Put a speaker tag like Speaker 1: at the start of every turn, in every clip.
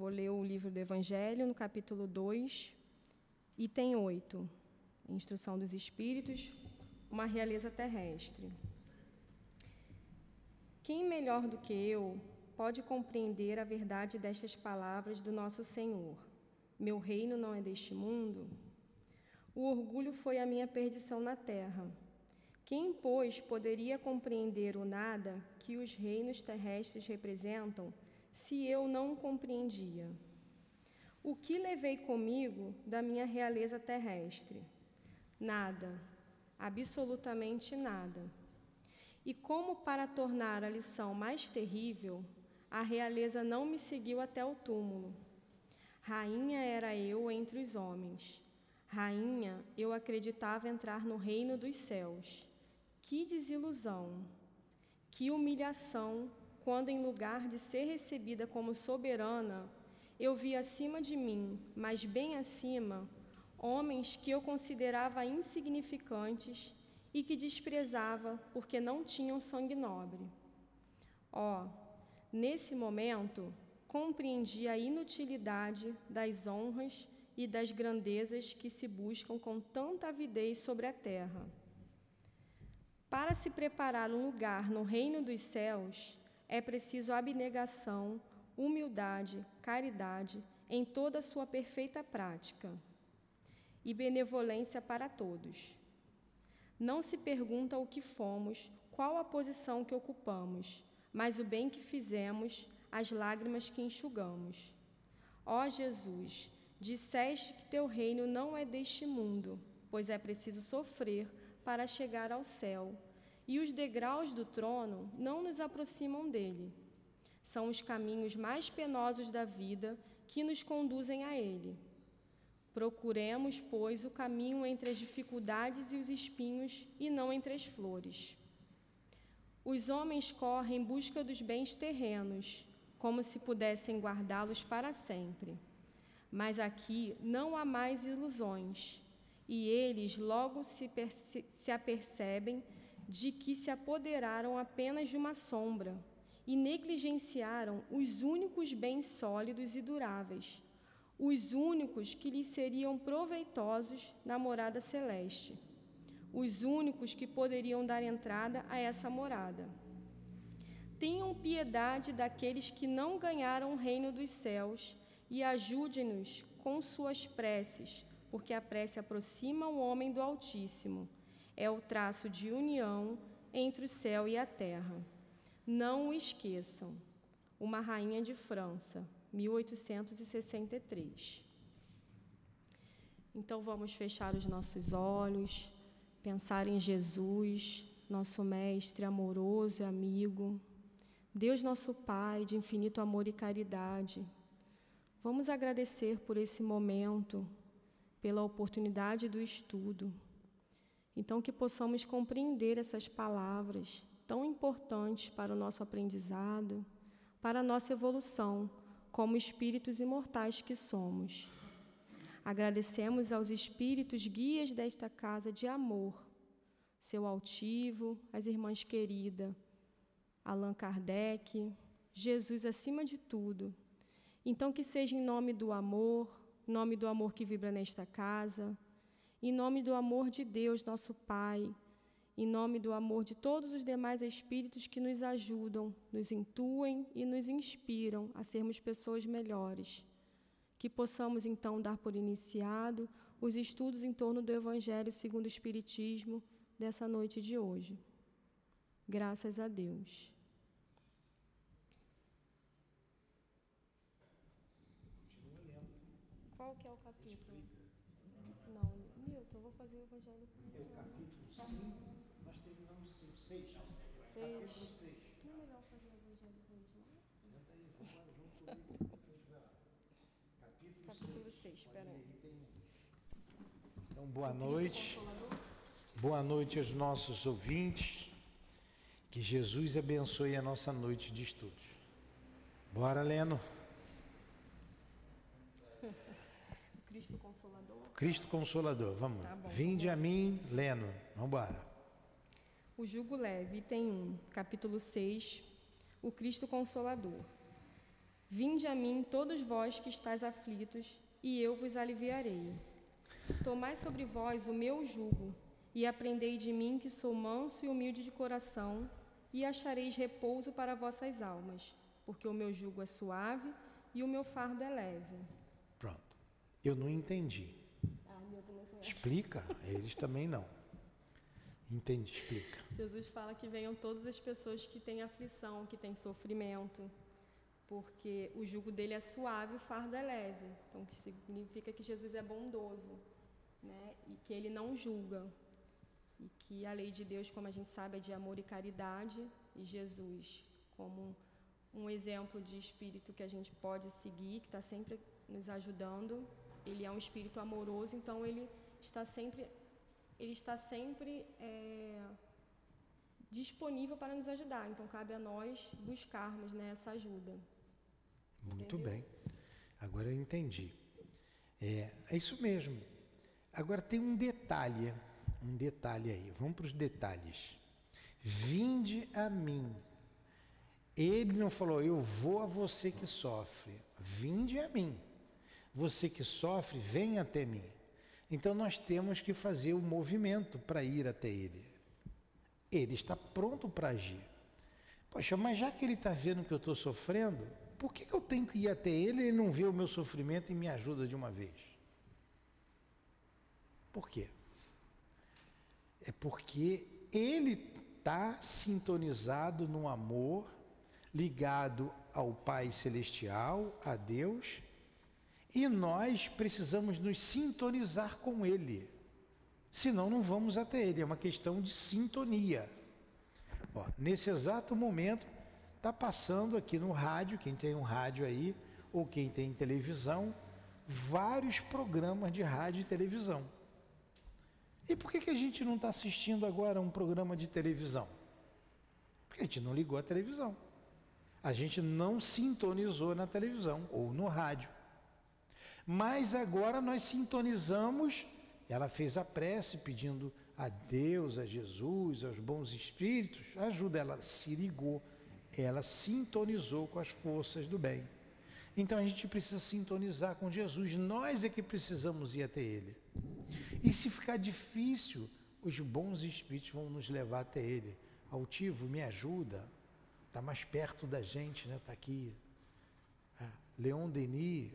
Speaker 1: Vou ler o livro do Evangelho, no capítulo 2, item 8. Instrução dos Espíritos, uma realeza terrestre. Quem melhor do que eu pode compreender a verdade destas palavras do nosso Senhor? Meu reino não é deste mundo? O orgulho foi a minha perdição na terra. Quem, pois, poderia compreender o nada que os reinos terrestres representam, se eu não compreendia? O que levei comigo da minha realeza terrestre? Nada, absolutamente nada. E como para tornar a lição mais terrível, a realeza não me seguiu até o túmulo. Rainha era eu entre os homens. Rainha, eu acreditava entrar no reino dos céus. Que desilusão! Que humilhação quando, em lugar de ser recebida como soberana, eu vi acima de mim, mas bem acima, homens que eu considerava insignificantes e que desprezava porque não tinham sangue nobre. Ó, oh, nesse momento, compreendi a inutilidade das honras e das grandezas que se buscam com tanta avidez sobre a terra. Para se preparar um lugar no reino dos céus, é preciso abnegação, humildade, caridade em toda a sua perfeita prática e benevolência para todos. Não se pergunta o que fomos, qual a posição que ocupamos, mas o bem que fizemos, as lágrimas que enxugamos. Ó Jesus, disseste que teu reino não é deste mundo, pois é preciso sofrer para chegar ao céu, e os degraus do trono não nos aproximam dele. São os caminhos mais penosos da vida que nos conduzem a ele. Procuremos, pois, o caminho entre as dificuldades e os espinhos e não entre as flores. Os homens correm em busca dos bens terrenos, como se pudessem guardá-los para sempre. Mas aqui não há mais ilusões, e eles logo se, se apercebem de que se apoderaram apenas de uma sombra e negligenciaram os únicos bens sólidos e duráveis os únicos que lhes seriam proveitosos na morada celeste, os únicos que poderiam dar entrada a essa morada. Tenham piedade daqueles que não ganharam o reino dos céus e ajude-nos com suas preces, porque a prece aproxima o homem do Altíssimo. É o traço de união entre o céu e a terra. Não o esqueçam. Uma rainha de França, 1863. Então vamos fechar os nossos olhos, pensar em Jesus, nosso Mestre amoroso e amigo, Deus nosso Pai de infinito amor e caridade. Vamos agradecer por esse momento, pela oportunidade do estudo. Então, que possamos compreender essas palavras tão importantes para o nosso aprendizado, para a nossa evolução como espíritos imortais que somos. Agradecemos aos espíritos guias desta casa de amor, seu altivo, as irmãs queridas, Allan Kardec, Jesus acima de tudo. Então, que seja em nome do amor, nome do amor que vibra nesta casa, em nome do amor de Deus, nosso Pai, em nome do amor de todos os demais espíritos que nos ajudam, nos intuem e nos inspiram a sermos pessoas melhores. Que possamos então dar por iniciado os estudos em torno do Evangelho segundo o Espiritismo dessa noite de hoje. Graças a Deus. Qual que é o capítulo? Não, Milton, eu vou fazer o Evangelho.
Speaker 2: É o capítulo 5. Nós terminamos o 6.
Speaker 1: Capítulo 6. Não é melhor fazer o Evangelho com eles, não?
Speaker 2: Senta aí, vamos lá, junto comigo. Capítulo,
Speaker 1: Capítulo 6, espera aí.
Speaker 2: Tem... Então, boa noite. Boa noite aos nossos ouvintes. Que Jesus abençoe a nossa noite de estudos. Bora, Leno.
Speaker 1: Cristo Consolador.
Speaker 2: Cristo Consolador, vamos.
Speaker 1: Tá
Speaker 2: Vinde a mim, Leno. Vamos embora.
Speaker 1: O Jugo Leve, item 1, capítulo 6, o Cristo Consolador. Vinde a mim, todos vós que estáis aflitos, e eu vos aliviarei. Tomai sobre vós o meu jugo, e aprendei de mim, que sou manso e humilde de coração, e achareis repouso para vossas almas, porque o meu jugo é suave e o meu fardo é leve.
Speaker 2: Pronto. Eu não entendi. Explica, eles também não. Entendi, explica.
Speaker 1: Jesus fala que venham todas as pessoas que têm aflição, que têm sofrimento, porque o jugo dele é suave, o fardo é leve. Então, que significa que Jesus é bondoso, né? E que ele não julga. E que a lei de Deus, como a gente sabe, é de amor e caridade, e Jesus, como um exemplo de espírito que a gente pode seguir, que está sempre nos ajudando, ele é um espírito amoroso, então ele está sempre, ele está sempre é, disponível para nos ajudar. Então cabe a nós buscarmos né, essa ajuda.
Speaker 2: Muito Entendeu? bem. Agora eu entendi. É, é isso mesmo. Agora tem um detalhe, um detalhe aí. Vamos para os detalhes. Vinde a mim. Ele não falou, eu vou a você que sofre. Vinde a mim. Você que sofre, vem até mim. Então nós temos que fazer o um movimento para ir até ele. Ele está pronto para agir. Poxa, mas já que ele está vendo que eu estou sofrendo, por que eu tenho que ir até ele e ele não vê o meu sofrimento e me ajuda de uma vez? Por quê? É porque ele está sintonizado no amor, ligado ao Pai Celestial, a Deus, e nós precisamos nos sintonizar com Ele. Senão não vamos até Ele, é uma questão de sintonia. Ó, nesse exato momento, Está passando aqui no rádio, quem tem um rádio aí, ou quem tem televisão, vários programas de rádio e televisão. E por que, que a gente não está assistindo agora um programa de televisão? Porque a gente não ligou a televisão. A gente não sintonizou na televisão ou no rádio. Mas agora nós sintonizamos. Ela fez a prece pedindo a Deus, a Jesus, aos bons espíritos, ajuda. Ela se ligou ela sintonizou com as forças do bem. Então a gente precisa sintonizar com Jesus, nós é que precisamos ir até Ele. E se ficar difícil, os bons espíritos vão nos levar até Ele. Altivo, me ajuda, está mais perto da gente, né? Está aqui. É. Leon Denis,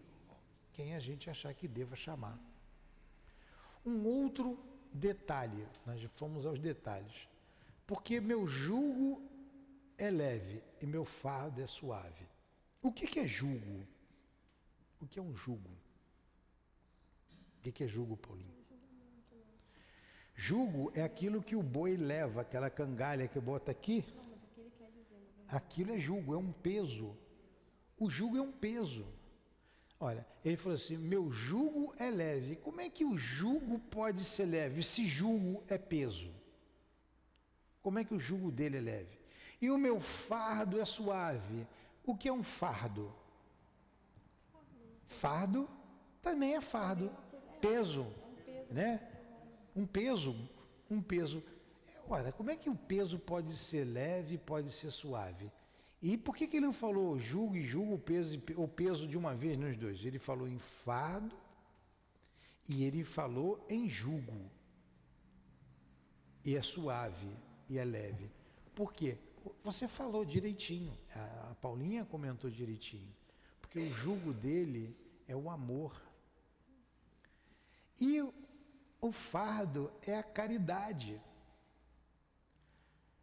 Speaker 2: quem a gente achar que deva chamar. Um outro detalhe, nós fomos aos detalhes. Porque meu jugo é leve e meu fardo é suave. O que, que é jugo? O que é um jugo? O que, que é jugo, Paulinho? Jugo é aquilo que o boi leva, aquela cangalha que bota aqui. Aquilo é jugo, é um peso. O jugo é um peso. Olha, ele falou assim: meu jugo é leve. Como é que o jugo pode ser leve se jugo é peso? Como é que o jugo dele é leve? e o meu fardo é suave. O que é um fardo? Fardo também é fardo, peso, né? Um peso, um peso. Ora, como é que o peso pode ser leve, pode ser suave? E por que, que ele não falou julgo e julgo o peso, o peso de uma vez nos dois? Ele falou em fardo e ele falou em julgo. E é suave e é leve. Por quê? você falou direitinho, a, Paulinha comentou direitinho, porque o jugo dele é o amor. E o fardo é a caridade.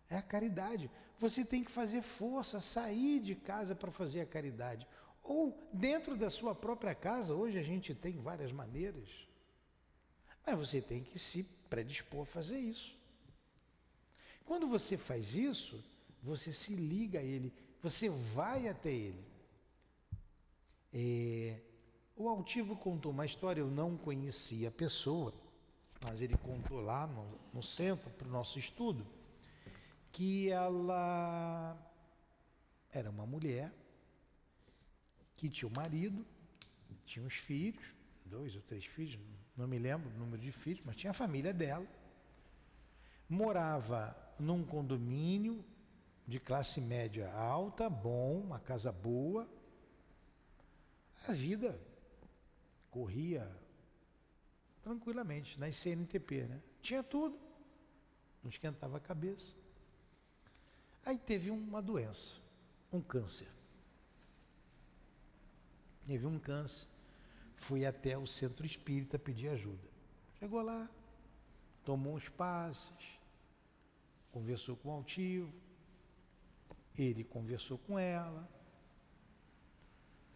Speaker 2: É a caridade. Você tem que fazer força, sair de casa para fazer a caridade. Ou dentro da sua própria casa, hoje a gente tem várias maneiras. Mas você tem que se predispor a fazer isso. Quando você faz isso, você se liga a Ele, você vai até Ele. É, o Altivo contou uma história, eu não conhecia a pessoa, mas ele contou lá no, no centro para o nosso estudo, que ela era uma mulher que tinha um marido, tinha uns filhos, dois ou três filhos, não me lembro o número de filhos, mas tinha a família dela. Morava num condomínio de classe média alta, bom, uma casa boa, a vida corria tranquilamente nas CNTP, né? Tinha tudo, não esquentava a cabeça. Aí teve uma doença, um câncer. Teve um câncer, fui até o centro espírita pedir ajuda. Chegou lá, tomou uns passes, conversou com o altivo, ele conversou com ela.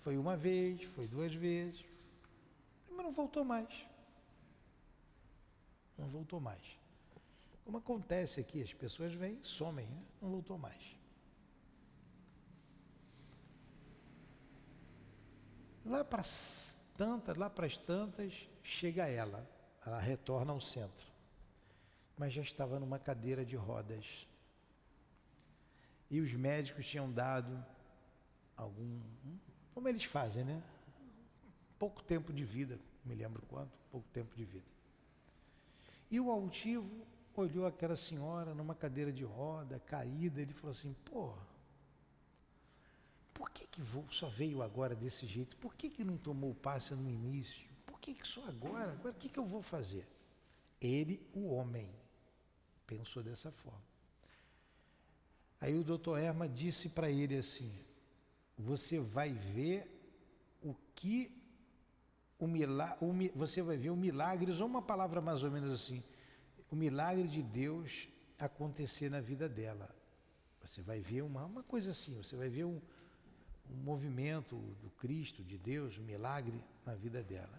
Speaker 2: Foi uma vez, foi duas vezes, mas não voltou mais. Não voltou mais. Como acontece aqui, as pessoas vêm e somem, né? não voltou mais. Lá para tantas, lá para as tantas, chega ela, ela retorna ao centro, mas já estava numa cadeira de rodas. E os médicos tinham dado algum, como eles fazem, né? Pouco tempo de vida, me lembro quanto, pouco tempo de vida. E o altivo olhou aquela senhora numa cadeira de roda, caída, ele falou assim: pô, por que, que só veio agora desse jeito? Por que, que não tomou o passe no início? Por que, que só agora? Agora o que, que eu vou fazer? Ele, o homem, pensou dessa forma. Aí o doutor Erma disse para ele assim: você vai ver o que o milagre, você vai ver o milagre, ou uma palavra mais ou menos assim, o milagre de Deus acontecer na vida dela. Você vai ver uma, uma coisa assim, você vai ver um, um movimento do Cristo, de Deus, um milagre na vida dela.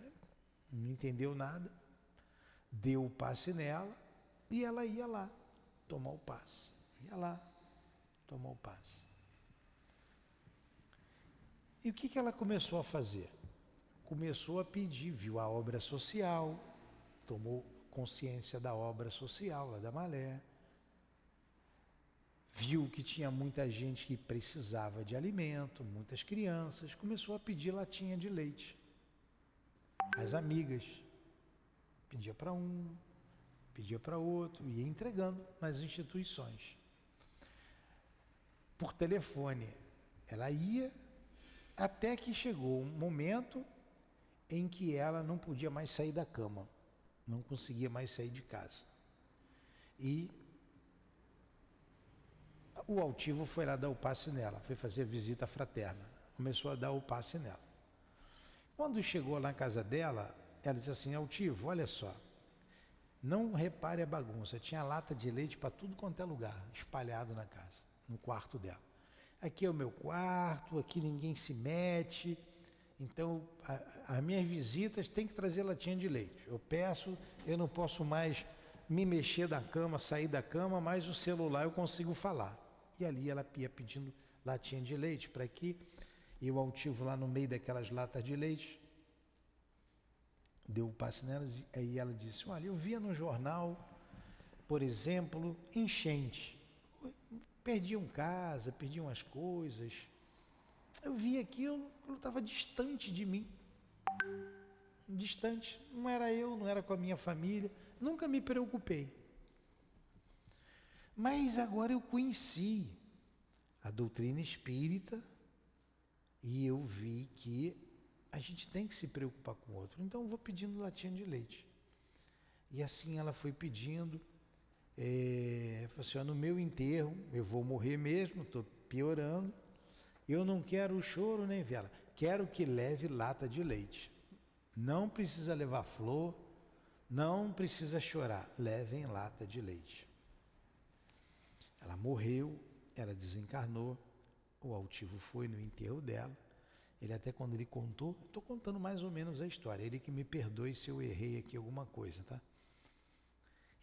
Speaker 2: Não entendeu nada, deu o passe nela e ela ia lá tomar o passe. Ia lá tomar o passe. E o que, que ela começou a fazer? começou a pedir, viu a obra social, tomou consciência da obra social lá da Malé, viu que tinha muita gente que precisava de alimento, muitas crianças, começou a pedir latinha de leite. As amigas pedia para um, pedia para outro, ia entregando nas instituições. Por telefone, ela ia até que chegou um momento em que ela não podia mais sair da cama, não conseguia mais sair de casa. E o altivo foi lá dar o passe nela, foi fazer visita fraterna, começou a dar o passe nela. Quando chegou na casa dela, ela disse assim: Altivo, olha só, não repare a bagunça, tinha lata de leite para tudo quanto é lugar, espalhado na casa, no quarto dela. Aqui é o meu quarto, aqui ninguém se mete então, as minhas visitas têm que trazer latinha de leite. Eu peço, eu não posso mais me mexer da cama, sair da cama, mas o celular eu consigo falar. E ali ela ia pedindo latinha de leite para que eu altivo lá no meio daquelas latas de leite. Deu o um passe nelas e aí ela disse: Olha, eu via no jornal, por exemplo, enchente. Perdiam casa, perdiam as coisas eu vi aquilo, aquilo estava distante de mim. Distante. Não era eu, não era com a minha família. Nunca me preocupei. Mas agora eu conheci a doutrina espírita e eu vi que a gente tem que se preocupar com o outro. Então eu vou pedindo latinha de leite. E assim ela foi pedindo. É, falou assim, no meu enterro, eu vou morrer mesmo, estou piorando. Eu não quero choro nem vela, quero que leve lata de leite. Não precisa levar flor, não precisa chorar, levem lata de leite. Ela morreu, ela desencarnou, o altivo foi no enterro dela. Ele até quando ele contou, estou contando mais ou menos a história. Ele que me perdoe se eu errei aqui alguma coisa, tá?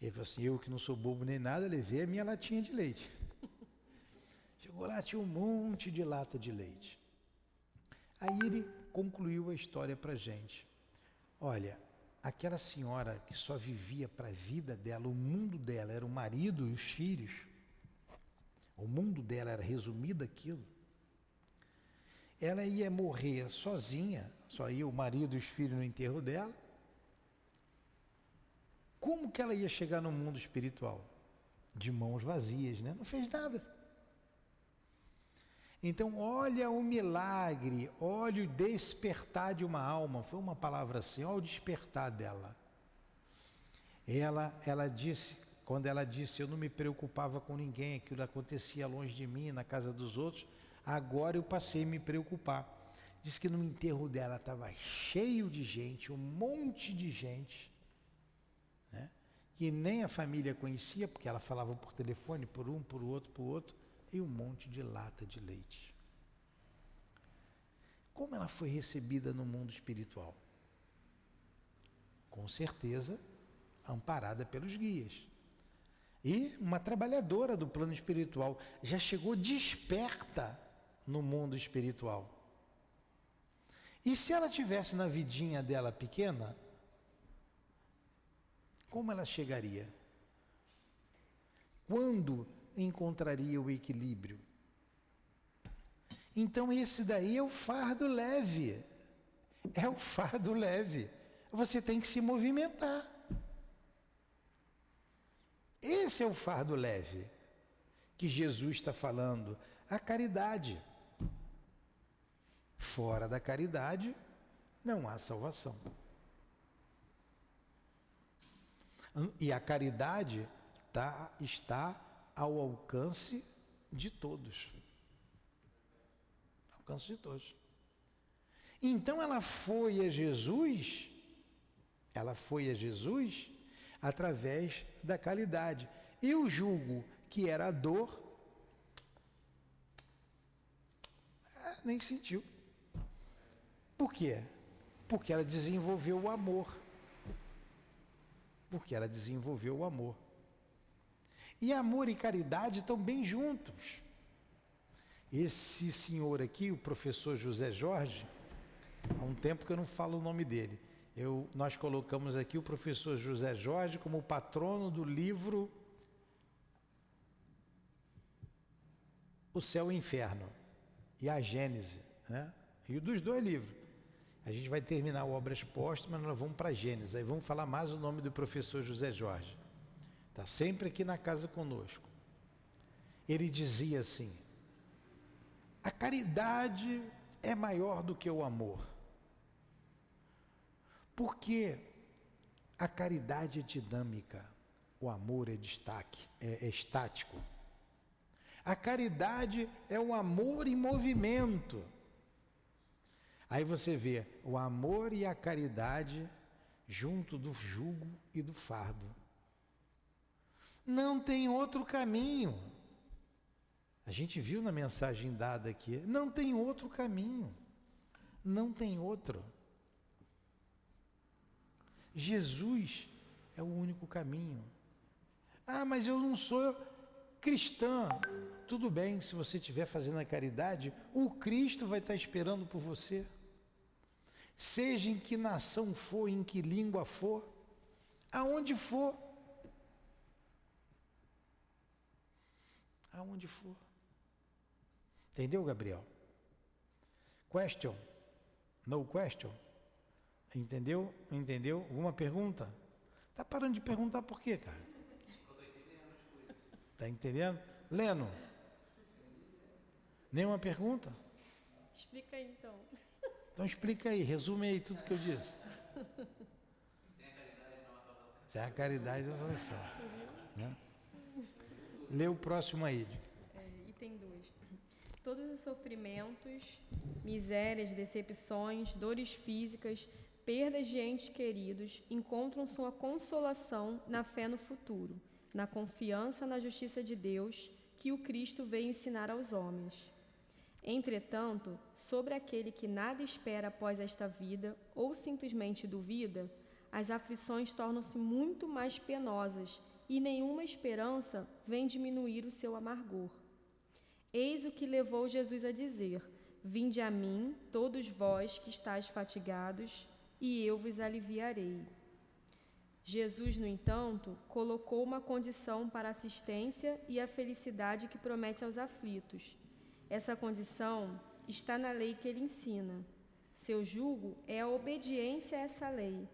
Speaker 2: Ele falou assim: eu que não sou bobo nem nada, levei a minha latinha de leite. Chegou lá, tinha um monte de lata de leite. Aí ele concluiu a história para gente. Olha, aquela senhora que só vivia para a vida dela, o mundo dela era o marido e os filhos, o mundo dela era resumido aquilo. Ela ia morrer sozinha, só ia o marido e os filhos no enterro dela. Como que ela ia chegar no mundo espiritual? De mãos vazias, né? Não fez nada. Então, olha o milagre, olha o despertar de uma alma. Foi uma palavra assim, olha o despertar dela. Ela, ela disse, quando ela disse, eu não me preocupava com ninguém, aquilo acontecia longe de mim, na casa dos outros, agora eu passei a me preocupar. Diz que no enterro dela estava cheio de gente, um monte de gente, né? que nem a família conhecia, porque ela falava por telefone, por um, por outro, por outro, e um monte de lata de leite. Como ela foi recebida no mundo espiritual? Com certeza, amparada pelos guias. E uma trabalhadora do plano espiritual já chegou desperta no mundo espiritual. E se ela tivesse na vidinha dela pequena, como ela chegaria? Quando encontraria o equilíbrio? Então, esse daí é o fardo leve. É o fardo leve. Você tem que se movimentar. Esse é o fardo leve que Jesus está falando. A caridade. Fora da caridade, não há salvação. E a caridade tá, está ao alcance de todos. Ao alcance de todos. Então ela foi a Jesus, ela foi a Jesus através da caridade. Eu julgo que era a dor, é, nem sentiu. Por quê? Porque ela desenvolveu o amor. Porque ela desenvolveu o amor. E amor e caridade estão bem juntos. Esse senhor aqui, o professor José Jorge, há um tempo que eu não falo o nome dele. Eu, nós colocamos aqui o professor José Jorge como patrono do livro O Céu e o Inferno e a Gênese, né? E dos dois livros. A gente vai terminar Obras Póstumas, nós vamos para Gênesis. Aí vamos falar mais o nome do professor José Jorge. Está sempre aqui na casa conosco. Ele dizia assim: a caridade é maior do que o amor. Porque a caridade é dinâmica, o amor é destaque, é, é estático. A caridade é o amor em movimento. Aí você vê o amor e a caridade junto do jugo e do fardo. Não tem outro caminho. A gente viu na mensagem dada aqui, não tem outro caminho. Não tem outro. Jesus é o único caminho. Ah, mas eu não sou cristã. Tudo bem, se você estiver fazendo a caridade, o Cristo vai estar esperando por você. Seja em que nação for, em que língua for, aonde for. Aonde for. Entendeu, Gabriel? Question? No question? Entendeu? Entendeu? Alguma pergunta? Tá parando de perguntar por quê, cara? Tá entendendo? Leno? Nenhuma pergunta?
Speaker 1: Explica aí então.
Speaker 2: Então explica aí, resume aí tudo que eu disse. Sem a caridade não salvação. Né? Lê o próximo aí.
Speaker 1: É, item 2. Todos os sofrimentos, misérias, decepções, dores físicas, perdas de entes queridos encontram sua consolação na fé no futuro, na confiança na justiça de Deus que o Cristo veio ensinar aos homens. Entretanto, sobre aquele que nada espera após esta vida ou simplesmente duvida, as aflições tornam-se muito mais penosas e nenhuma esperança vem diminuir o seu amargor. Eis o que levou Jesus a dizer: Vinde a mim, todos vós que estáis fatigados, e eu vos aliviarei. Jesus, no entanto, colocou uma condição para a assistência e a felicidade que promete aos aflitos essa condição está na lei que ele ensina. Seu jugo é a obediência a essa lei,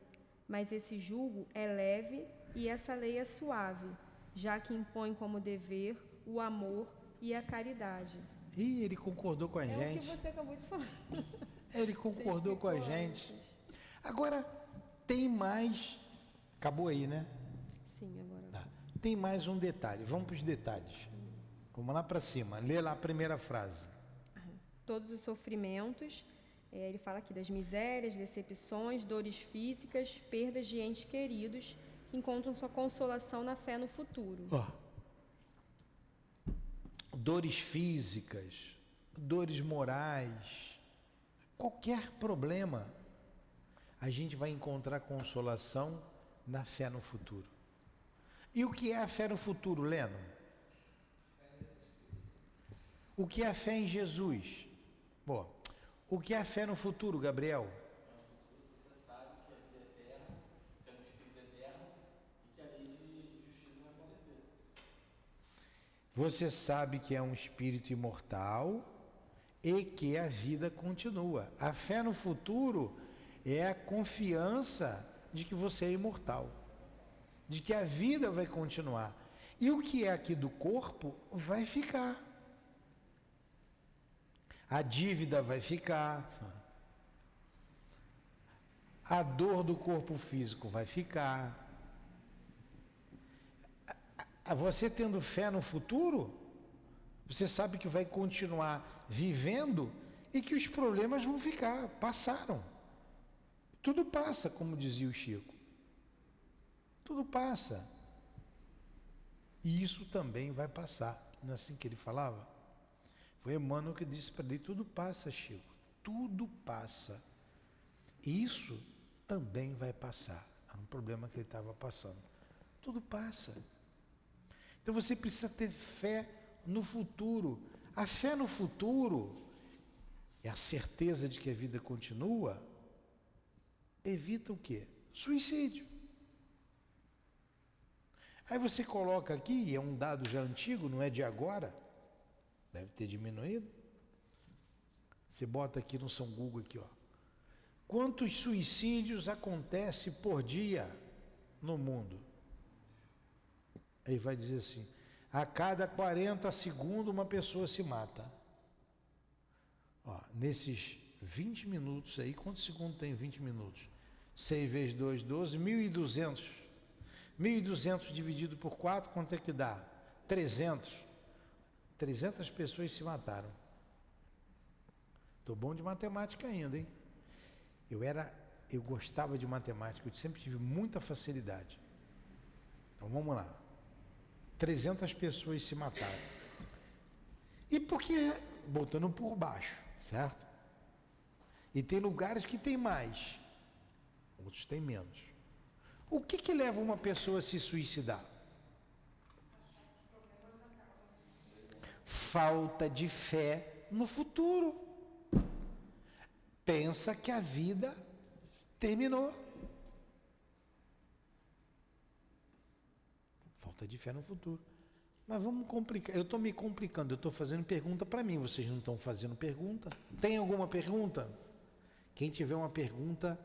Speaker 1: mas esse jugo é leve e essa lei é suave, já que impõe como dever o amor e a caridade.
Speaker 2: Ih, ele concordou com a
Speaker 1: é
Speaker 2: gente.
Speaker 1: É o que você acabou de falar.
Speaker 2: Ele concordou com a gente. Agora, tem mais. Acabou aí, né?
Speaker 1: Sim, agora.
Speaker 2: Tá. Tem mais um detalhe. Vamos para os detalhes. Vamos lá para cima. Lê lá a primeira frase.
Speaker 1: Todos os sofrimentos, é, ele fala aqui das misérias, decepções, dores físicas, perdas de entes queridos, que encontram sua consolação na fé no futuro.
Speaker 2: Oh. Dores físicas, dores morais, qualquer problema, a gente vai encontrar consolação na fé no futuro. E o que é a fé no futuro, Leno? O que é a fé em Jesus? Bom, o que é a fé no futuro, Gabriel? Você sabe que é um espírito imortal e que a vida continua. A fé no futuro é a confiança de que você é imortal, de que a vida vai continuar. E o que é aqui do corpo vai ficar. A dívida vai ficar. A dor do corpo físico vai ficar. Você tendo fé no futuro, você sabe que vai continuar vivendo e que os problemas vão ficar, passaram. Tudo passa, como dizia o Chico. Tudo passa. E isso também vai passar. Não é assim que ele falava? Foi Emmanuel que disse para ele: tudo passa, Chico. Tudo passa. Isso também vai passar. Era um problema que ele estava passando. Tudo passa. Então você precisa ter fé no futuro. A fé no futuro é a certeza de que a vida continua. Evita o quê? Suicídio. Aí você coloca aqui, é um dado já antigo, não é de agora, deve ter diminuído. Você bota aqui no São Google aqui, ó. Quantos suicídios acontecem por dia no mundo? Aí vai dizer assim: a cada 40 segundos uma pessoa se mata. Ó, nesses 20 minutos aí, quantos segundos tem 20 minutos? 6 vezes 2, 12, 1.200. 1.200 dividido por 4, quanto é que dá? 300. 300 pessoas se mataram. Estou bom de matemática ainda, hein? Eu era, eu gostava de matemática, eu sempre tive muita facilidade. Então vamos lá. 300 pessoas se mataram. E porque, botando por baixo, certo? E tem lugares que tem mais, outros têm menos. O que que leva uma pessoa a se suicidar? Falta de fé no futuro. Pensa que a vida terminou. Falta de fé no futuro. Mas vamos complicar. Eu estou me complicando, eu estou fazendo pergunta para mim, vocês não estão fazendo pergunta? Tem alguma pergunta? Quem tiver uma pergunta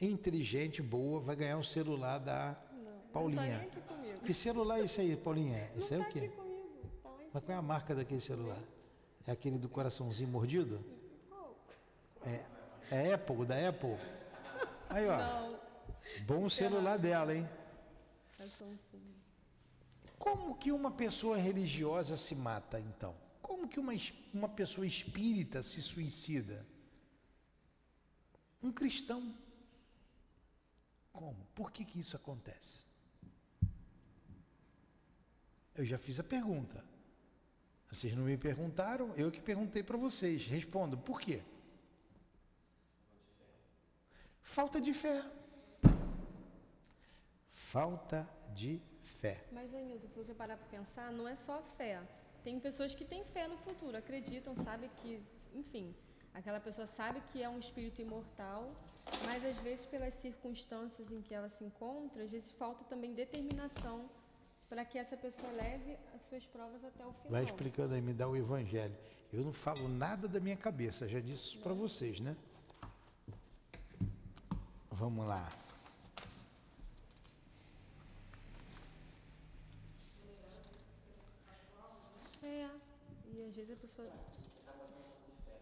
Speaker 2: inteligente, boa, vai ganhar o um celular da não, Paulinha.
Speaker 1: Não tá nem
Speaker 2: que celular é esse aí, Paulinha?
Speaker 1: Não
Speaker 2: é o quê?
Speaker 1: Tá
Speaker 2: Mas qual é a marca daquele celular? É aquele do coraçãozinho mordido? É, é Apple, da Apple? Aí, ó.
Speaker 1: Não.
Speaker 2: Bom celular dela, hein?
Speaker 1: É Samsung.
Speaker 2: Como que uma pessoa religiosa se mata, então? Como que uma, uma pessoa espírita se suicida? Um cristão. Como? Por que, que isso acontece? Eu já fiz a pergunta. Vocês não me perguntaram, eu que perguntei para vocês. Respondo, por quê? Falta de fé. Falta de fé.
Speaker 1: Mas, Nildo, se você parar para pensar, não é só fé. Tem pessoas que têm fé no futuro, acreditam, sabem que, enfim, aquela pessoa sabe que é um espírito imortal, mas às vezes pelas circunstâncias em que ela se encontra, às vezes falta também determinação para que essa pessoa leve as suas provas até o final.
Speaker 2: Vai explicando aí, me dá o evangelho. Eu não falo nada da minha cabeça, já disse isso para vocês, né? Vamos lá.
Speaker 1: É, e às vezes a pessoa.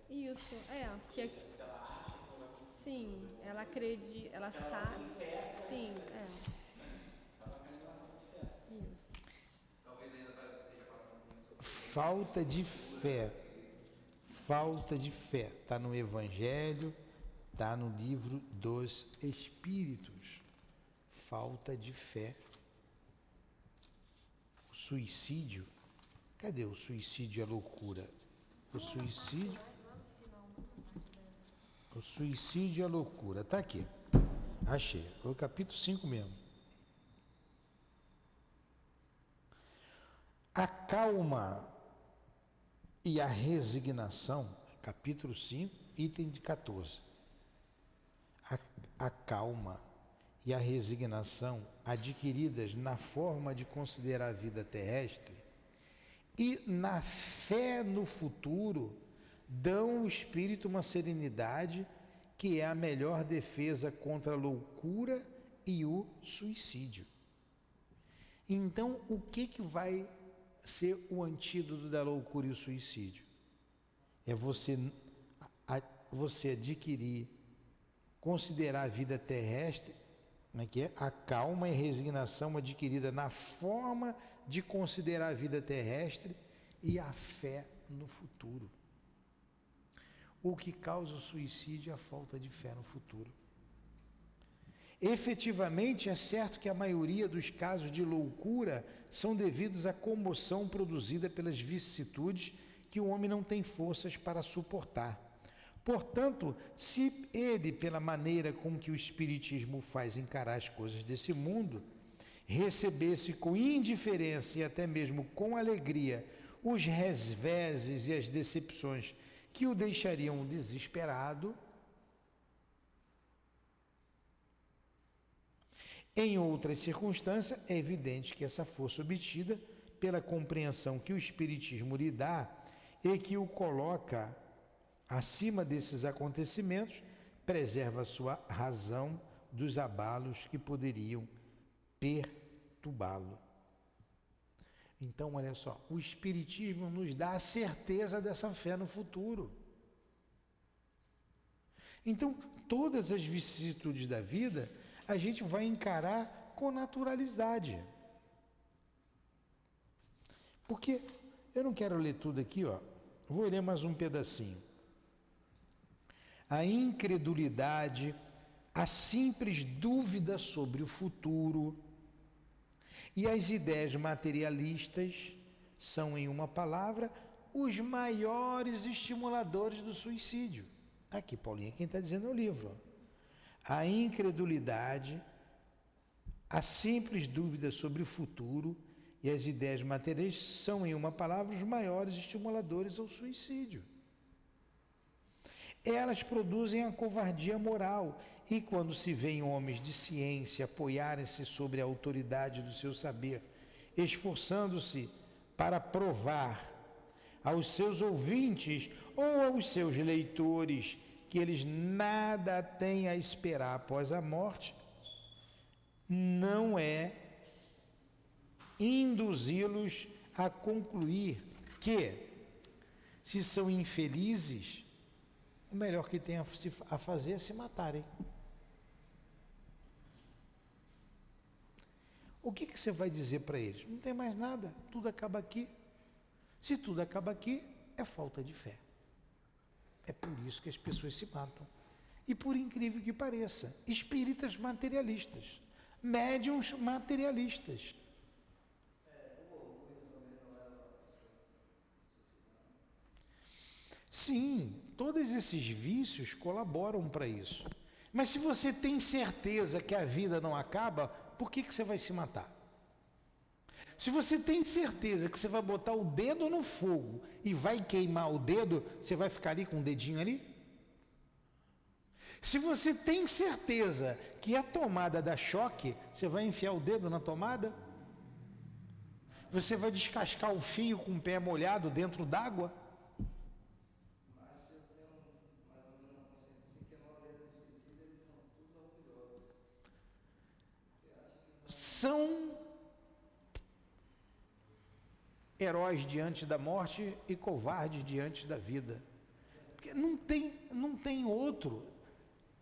Speaker 1: Isso, é, porque. Sim, ela acredita, ela sabe. Sim, é.
Speaker 2: Falta de fé. Falta de fé. Está no Evangelho, está no livro dos Espíritos. Falta de fé. O suicídio. Cadê o suicídio e a loucura? O suicídio. O suicídio e a loucura. Está aqui. Achei. Foi o capítulo 5 mesmo. A calma e a resignação, capítulo 5, item de 14. A, a calma e a resignação adquiridas na forma de considerar a vida terrestre e na fé no futuro dão ao espírito uma serenidade que é a melhor defesa contra a loucura e o suicídio. Então, o que, que vai ser o antídoto da loucura e o suicídio? É você, você adquirir, considerar a vida terrestre, como é que é? A calma e resignação adquirida na forma de considerar a vida terrestre e a fé no futuro. O que causa o suicídio é a falta de fé no futuro. Efetivamente, é certo que a maioria dos casos de loucura são devidos à comoção produzida pelas vicissitudes que o homem não tem forças para suportar. Portanto, se ele, pela maneira com que o Espiritismo faz encarar as coisas desse mundo, recebesse com indiferença e até mesmo com alegria os resveses e as decepções que o deixariam desesperado. Em outras circunstâncias, é evidente que essa força obtida pela compreensão que o Espiritismo lhe dá e que o coloca acima desses acontecimentos, preserva sua razão dos abalos que poderiam perturbá-lo. Então, olha só, o Espiritismo nos dá a certeza dessa fé no futuro. Então, todas as vicissitudes da vida, a gente vai encarar com naturalidade. Porque eu não quero ler tudo aqui, ó. Vou ler mais um pedacinho. A incredulidade, a simples dúvida sobre o futuro, e as ideias materialistas são, em uma palavra, os maiores estimuladores do suicídio. Aqui, Paulinha, quem está dizendo é o livro. A incredulidade, a simples dúvida sobre o futuro e as ideias materiais são, em uma palavra, os maiores estimuladores ao suicídio. Elas produzem a covardia moral. E quando se veem homens de ciência apoiarem-se sobre a autoridade do seu saber, esforçando-se para provar aos seus ouvintes ou aos seus leitores que eles nada têm a esperar após a morte, não é induzi-los a concluir que, se são infelizes, o melhor que tem a fazer é se matarem. O que, que você vai dizer para eles? Não tem mais nada, tudo acaba aqui. Se tudo acaba aqui, é falta de fé. É por isso que as pessoas se matam. E por incrível que pareça, espíritas materialistas, médiums materialistas. Sim, todos esses vícios colaboram para isso. Mas se você tem certeza que a vida não acaba, por que, que você vai se matar? Se você tem certeza que você vai botar o dedo no fogo e vai queimar o dedo, você vai ficar ali com o dedinho ali? Se você tem certeza que a tomada dá choque, você vai enfiar o dedo na tomada? Você vai descascar o fio com o pé molhado dentro d'água? São heróis diante da morte e covardes diante da vida. Porque não tem, não tem outro.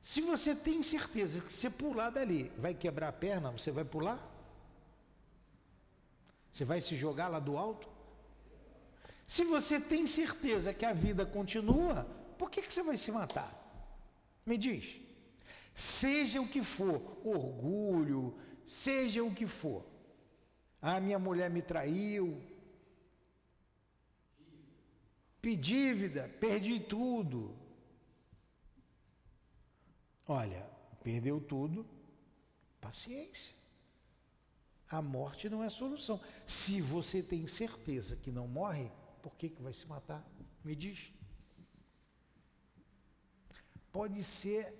Speaker 2: Se você tem certeza que você pular dali vai quebrar a perna, você vai pular? Você vai se jogar lá do alto? Se você tem certeza que a vida continua, por que, que você vai se matar? Me diz. Seja o que for, orgulho, seja o que for. Ah, minha mulher me traiu. Pedi dívida, perdi tudo. Olha, perdeu tudo, paciência. A morte não é solução. Se você tem certeza que não morre, por que, que vai se matar? Me diz. Pode ser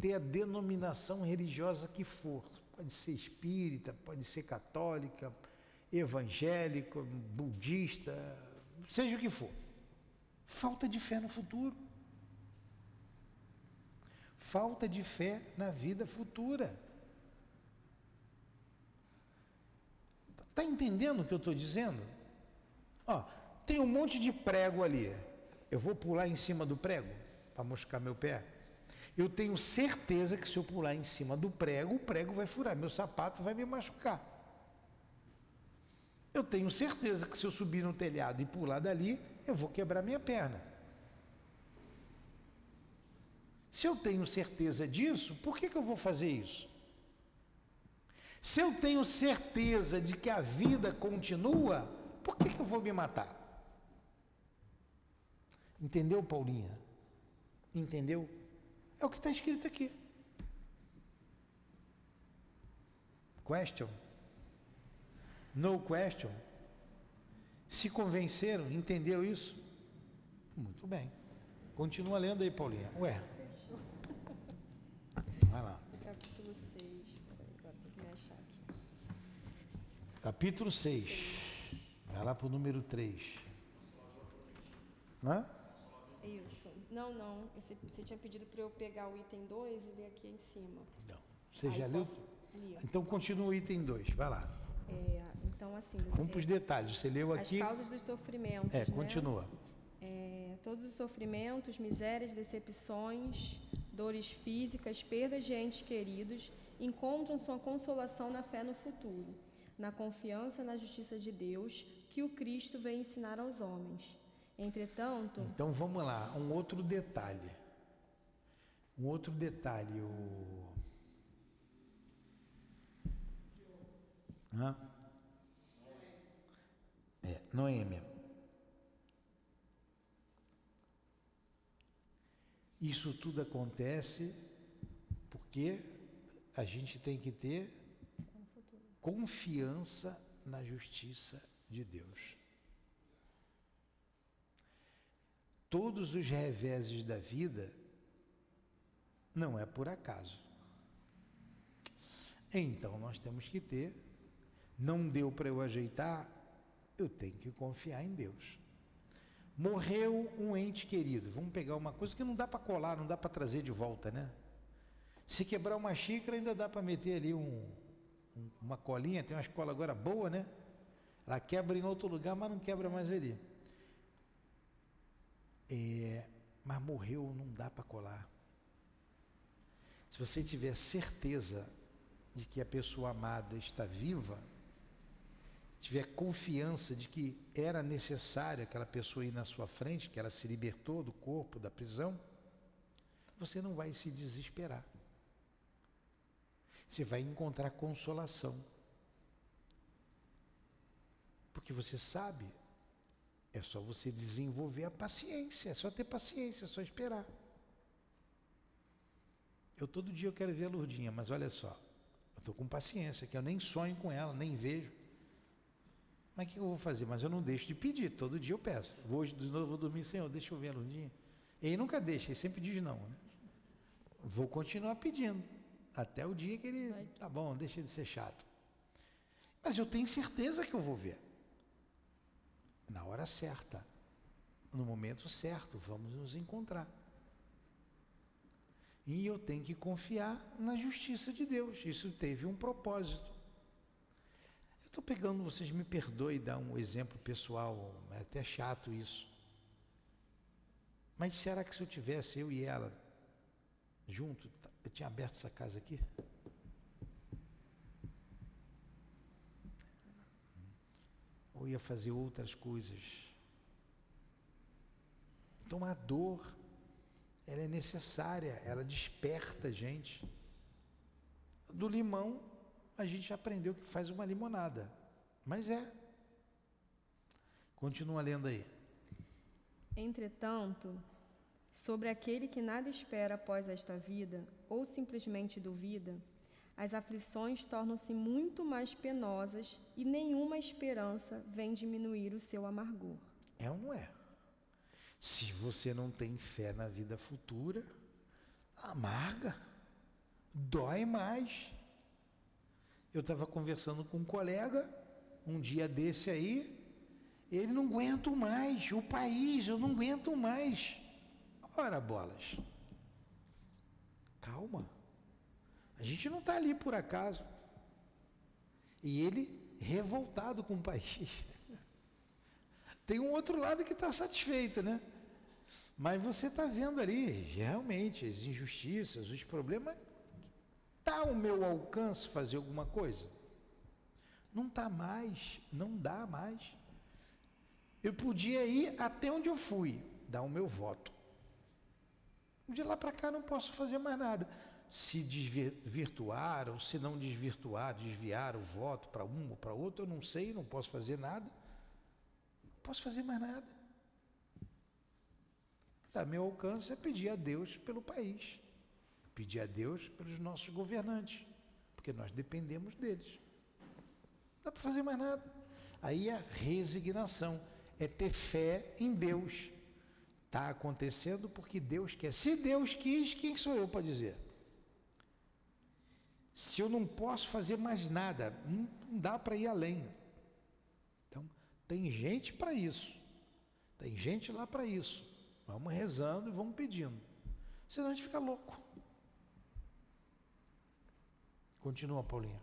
Speaker 2: ter a denominação religiosa que for, pode ser espírita, pode ser católica, evangélica, budista, seja o que for. Falta de fé no futuro. Falta de fé na vida futura. Está entendendo o que eu estou dizendo? Ó, tem um monte de prego ali. Eu vou pular em cima do prego para moscar meu pé? Eu tenho certeza que se eu pular em cima do prego, o prego vai furar, meu sapato vai me machucar. Eu tenho certeza que se eu subir no telhado e pular dali, eu vou quebrar minha perna. Se eu tenho certeza disso, por que, que eu vou fazer isso? Se eu tenho certeza de que a vida continua, por que, que eu vou me matar? Entendeu, Paulinha? Entendeu? É o que está escrito aqui. Question? No question? Se convenceram? Entendeu isso? Muito bem. Continua lendo aí, Paulinha. Ué. Vai lá.
Speaker 1: Capítulo 6. Agora tem que me achar aqui.
Speaker 2: Capítulo 6. Vai lá para o número 3. Hã?
Speaker 1: Isso. Não, não. Você, você tinha pedido para eu pegar o item 2 e ler aqui em cima.
Speaker 2: Não. Você
Speaker 1: Aí
Speaker 2: já leu?
Speaker 1: posso.
Speaker 2: Então continua o item 2. Vai lá.
Speaker 1: É, então, assim.
Speaker 2: Vamos para os
Speaker 1: é,
Speaker 2: detalhes. Você leu
Speaker 1: as
Speaker 2: aqui.
Speaker 1: causas dos sofrimentos.
Speaker 2: É,
Speaker 1: né?
Speaker 2: continua.
Speaker 1: É, todos os sofrimentos, misérias, decepções, dores físicas, perdas de entes queridos, encontram sua consolação na fé no futuro, na confiança na justiça de Deus que o Cristo vem ensinar aos homens. Entretanto,
Speaker 2: Então vamos lá, um outro detalhe. Um outro detalhe, o. Hã? É, Noêmia. Isso tudo acontece porque a gente tem que ter confiança na justiça de Deus. Todos os reveses da vida não é por acaso. Então nós temos que ter, não deu para eu ajeitar, eu tenho que confiar em Deus. Morreu um ente querido, vamos pegar uma coisa que não dá para colar, não dá para trazer de volta, né? Se quebrar uma xícara, ainda dá para meter ali um, um- uma colinha, tem uma escola agora boa, né? Ela quebra em outro lugar, mas não quebra mais ali. É, mas morreu, não dá para colar. Se você tiver certeza de que a pessoa amada está viva, tiver confiança de que era necessário aquela pessoa ir na sua frente, que ela se libertou do corpo, da prisão, você não vai se desesperar. Você vai encontrar consolação. Porque você sabe, é só você desenvolver a paciência, é só ter paciência, é só esperar. Eu todo dia eu quero ver a Lourdinha, mas olha só, eu estou com paciência, que eu nem sonho com ela, nem vejo. Mas o que eu vou fazer? Mas eu não deixo de pedir, todo dia eu peço. Vou, hoje de novo vou dormir, Senhor, deixa eu ver a Lourdinha. Ele nunca deixa, ele sempre diz não. Né? Vou continuar pedindo, até o dia que ele, tá bom, deixa de ser chato. Mas eu tenho certeza que eu vou ver. Na hora certa, no momento certo, vamos nos encontrar. E eu tenho que confiar na justiça de Deus. Isso teve um propósito. estou pegando, vocês me perdoem dar um exemplo pessoal, é até chato isso. Mas será que se eu tivesse eu e ela junto, eu tinha aberto essa casa aqui? Ou ia fazer outras coisas? Então a dor, ela é necessária, ela desperta a gente. Do limão, a gente aprendeu que faz uma limonada. Mas é. Continua lendo aí.
Speaker 1: Entretanto, sobre aquele que nada espera após esta vida, ou simplesmente duvida, as aflições tornam-se muito mais penosas e nenhuma esperança vem diminuir o seu amargor.
Speaker 2: É ou não é? Se você não tem fé na vida futura, amarga, dói mais. Eu estava conversando com um colega um dia desse aí, ele não aguento mais, o país, eu não aguento mais. Ora, bolas, calma, a gente não está ali por acaso. E ele revoltado com o país. Tem um outro lado que está satisfeito, né? Mas você está vendo ali, realmente, as injustiças, os problemas. Está ao meu alcance fazer alguma coisa? Não está mais, não dá mais. Eu podia ir até onde eu fui, dar o meu voto. De lá para cá não posso fazer mais nada. Se desvirtuar ou se não desvirtuar, desviar o voto para um ou para outro, eu não sei, não posso fazer nada posso fazer mais nada. Da meu alcance é pedir a Deus pelo país, pedir a Deus pelos nossos governantes, porque nós dependemos deles. Não dá para fazer mais nada. Aí a resignação é ter fé em Deus. Está acontecendo porque Deus quer. Se Deus quis, quem sou eu para dizer? Se eu não posso fazer mais nada, não dá para ir além. Tem gente para isso. Tem gente lá para isso. Vamos rezando e vamos pedindo. Senão a gente fica louco. Continua, Paulinha.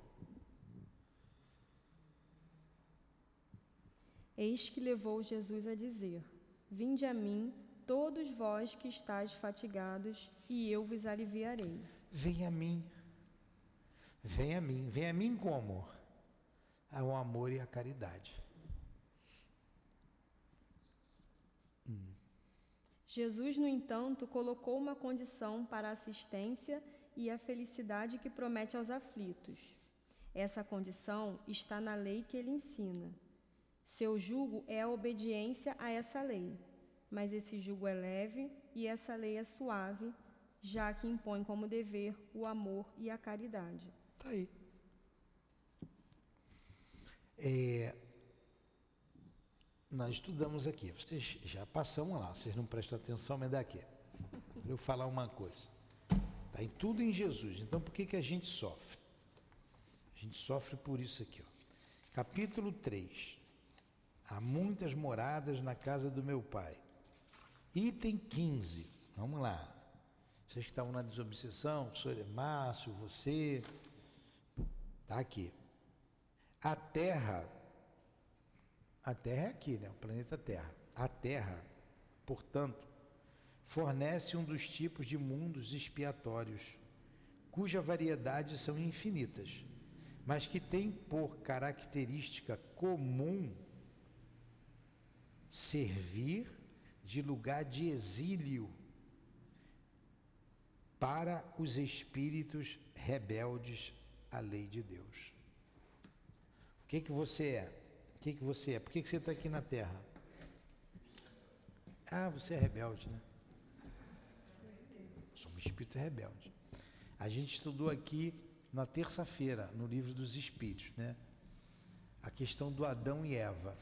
Speaker 1: Eis que levou Jesus a dizer: Vinde a mim, todos vós que estáis fatigados, e eu vos aliviarei.
Speaker 2: Vem a mim. Vem a mim. Vem a mim como? Ao amor e à caridade.
Speaker 1: Jesus, no entanto, colocou uma condição para a assistência e a felicidade que promete aos aflitos. Essa condição está na lei que ele ensina. Seu jugo é a obediência a essa lei, mas esse jugo é leve e essa lei é suave, já que impõe como dever o amor e a caridade.
Speaker 2: Aí. É, nós estudamos aqui. Vocês já passamos lá, vocês não prestam atenção, mas daqui. Para eu falar uma coisa. Está em tudo em Jesus. Então por que, que a gente sofre? A gente sofre por isso aqui. Ó. Capítulo 3. Há muitas moradas na casa do meu pai. Item 15. Vamos lá. Vocês que estavam na desobsessão, o senhor Márcio, você. Está aqui. A terra a Terra é aqui, né? o planeta Terra. A Terra, portanto, fornece um dos tipos de mundos expiatórios, cuja variedade são infinitas, mas que tem por característica comum servir de lugar de exílio para os espíritos rebeldes à lei de Deus. O que que você é? O que, que você é? Por que, que você está aqui na Terra? Ah, você é rebelde, né? Somos espíritos rebeldes. A gente estudou aqui na terça-feira, no livro dos Espíritos, né? A questão do Adão e Eva.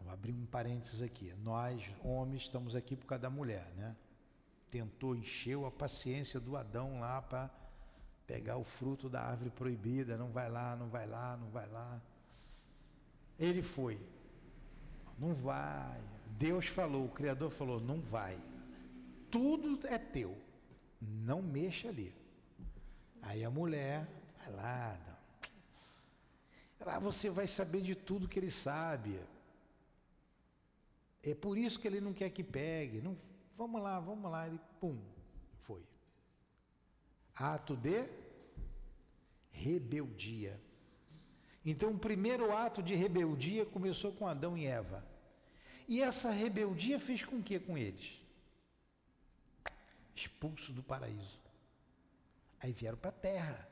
Speaker 2: Vou abrir um parênteses aqui. Nós, homens, estamos aqui por causa da mulher, né? Tentou, encheu a paciência do Adão lá para pegar o fruto da árvore proibida, não vai lá, não vai lá, não vai lá. Ele foi. Não vai. Deus falou, o Criador falou, não vai. Tudo é teu. Não mexa ali. Aí a mulher vai lá, Lá você vai saber de tudo que ele sabe. É por isso que ele não quer que pegue. Não, vamos lá, vamos lá. Ele, pum, foi. Ato de rebeldia. Então, o primeiro ato de rebeldia começou com Adão e Eva. E essa rebeldia fez com que com eles? Expulso do paraíso. Aí vieram para a terra.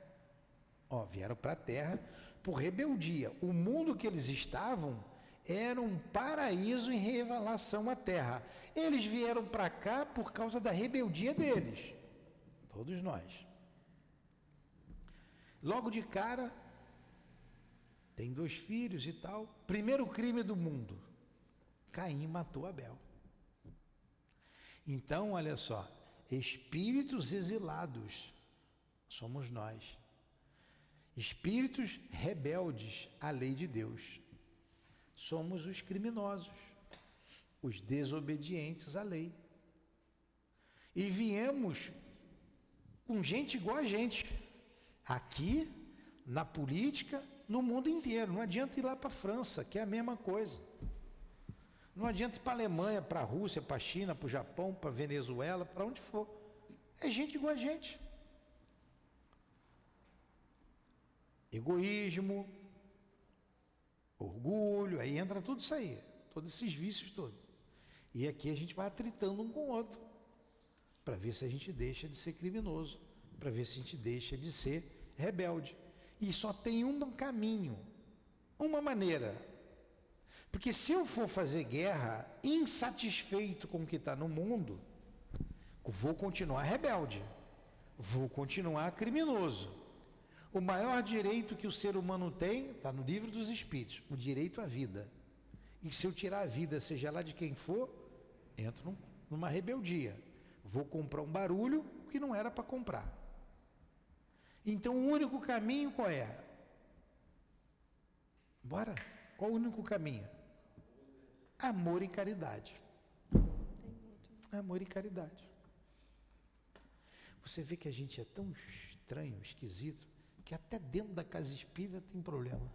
Speaker 2: Ó, vieram para a terra por rebeldia. O mundo que eles estavam era um paraíso em revelação à terra. Eles vieram para cá por causa da rebeldia deles. Todos nós. Logo de cara, tem dois filhos e tal. Primeiro crime do mundo: Caim matou Abel. Então, olha só, espíritos exilados somos nós. Espíritos rebeldes à lei de Deus. Somos os criminosos, os desobedientes à lei. E viemos com gente igual a gente, aqui, na política, no mundo inteiro. Não adianta ir lá para a França, que é a mesma coisa. Não adianta ir para a Alemanha, para a Rússia, para a China, para o Japão, para a Venezuela, para onde for. É gente igual a gente. Egoísmo, orgulho, aí entra tudo isso aí, todos esses vícios todos. E aqui a gente vai atritando um com o outro, para ver se a gente deixa de ser criminoso, para ver se a gente deixa de ser rebelde. E só tem um caminho, uma maneira. Porque se eu for fazer guerra insatisfeito com o que está no mundo, vou continuar rebelde, vou continuar criminoso. O maior direito que o ser humano tem está no livro dos Espíritos, o direito à vida. E se eu tirar a vida, seja lá de quem for, entro numa rebeldia. Vou comprar um barulho que não era para comprar. Então o único caminho qual é? Bora? Qual o único caminho? Amor e caridade. Amor e caridade. Você vê que a gente é tão estranho, esquisito que até dentro da casa espírita tem problema.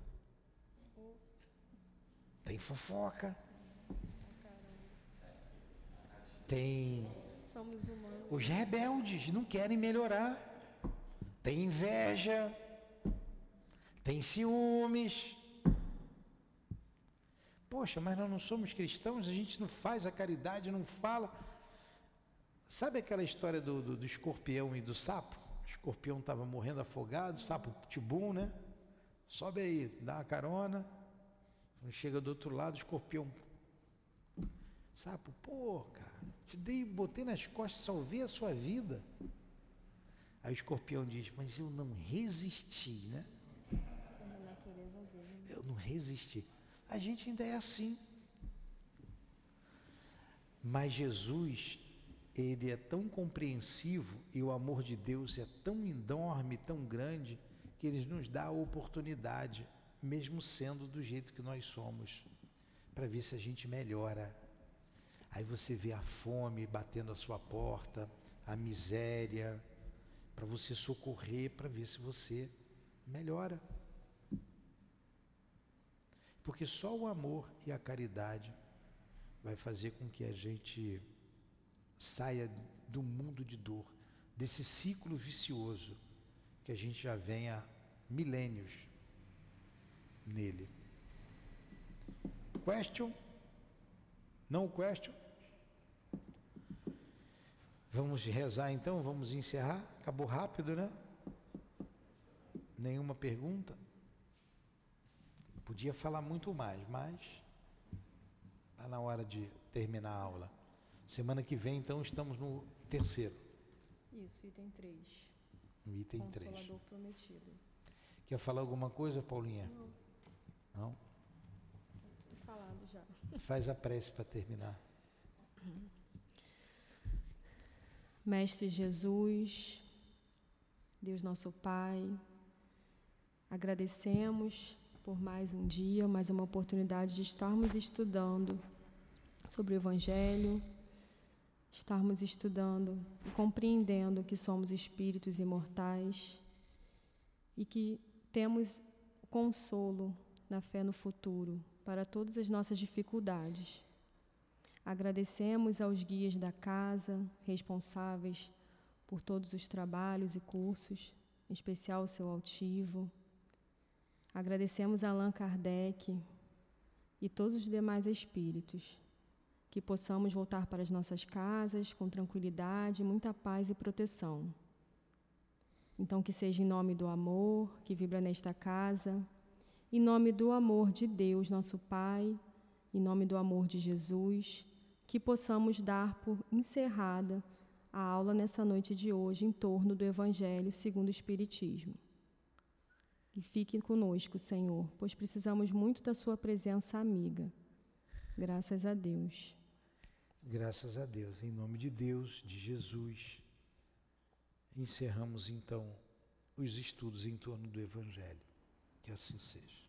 Speaker 2: Tem fofoca. Tem os rebeldes não querem melhorar. Tem inveja. Tem ciúmes. Poxa, mas nós não somos cristãos, a gente não faz a caridade, não fala. Sabe aquela história do, do, do escorpião e do sapo? O escorpião estava morrendo afogado, sapo tibum, né? Sobe aí, dá uma carona. Quando chega do outro lado, o escorpião. Sapo, pô, cara, te dei, botei nas costas, salvei a sua vida. Aí o escorpião diz, mas eu não resisti, né? Eu não resisti. A gente ainda é assim. Mas Jesus ele é tão compreensivo e o amor de Deus é tão enorme, tão grande, que ele nos dá a oportunidade, mesmo sendo do jeito que nós somos, para ver se a gente melhora. Aí você vê a fome batendo a sua porta, a miséria, para você socorrer, para ver se você melhora. Porque só o amor e a caridade vai fazer com que a gente saia do mundo de dor, desse ciclo vicioso que a gente já vem há milênios nele. Question? Não question? Vamos rezar então, vamos encerrar. Acabou rápido, né? Nenhuma pergunta? Podia falar muito mais, mas está na hora de terminar a aula. Semana que vem, então, estamos no terceiro.
Speaker 1: Isso, item 3.
Speaker 2: No item 3.
Speaker 1: Consolador prometido.
Speaker 2: Quer falar alguma coisa, Paulinha?
Speaker 1: Não.
Speaker 2: Não?
Speaker 1: Tudo falado já.
Speaker 2: Faz a prece para terminar.
Speaker 1: Mestre Jesus, Deus nosso Pai, agradecemos por mais um dia, mais uma oportunidade de estarmos estudando sobre o Evangelho estarmos estudando e compreendendo que somos espíritos imortais e que temos consolo na fé no futuro para todas as nossas dificuldades. Agradecemos aos guias da casa, responsáveis por todos os trabalhos e cursos, em especial o seu altivo. Agradecemos a Allan Kardec e todos os demais espíritos. Que possamos voltar para as nossas casas com tranquilidade, muita paz e proteção. Então, que seja em nome do amor que vibra nesta casa, em nome do amor de Deus, nosso Pai, em nome do amor de Jesus, que possamos dar por encerrada a aula nessa noite de hoje em torno do Evangelho segundo o Espiritismo. E fique conosco, Senhor, pois precisamos muito da Sua presença amiga. Graças a Deus.
Speaker 2: Graças a Deus. Em nome de Deus, de Jesus, encerramos então os estudos em torno do Evangelho. Que assim seja.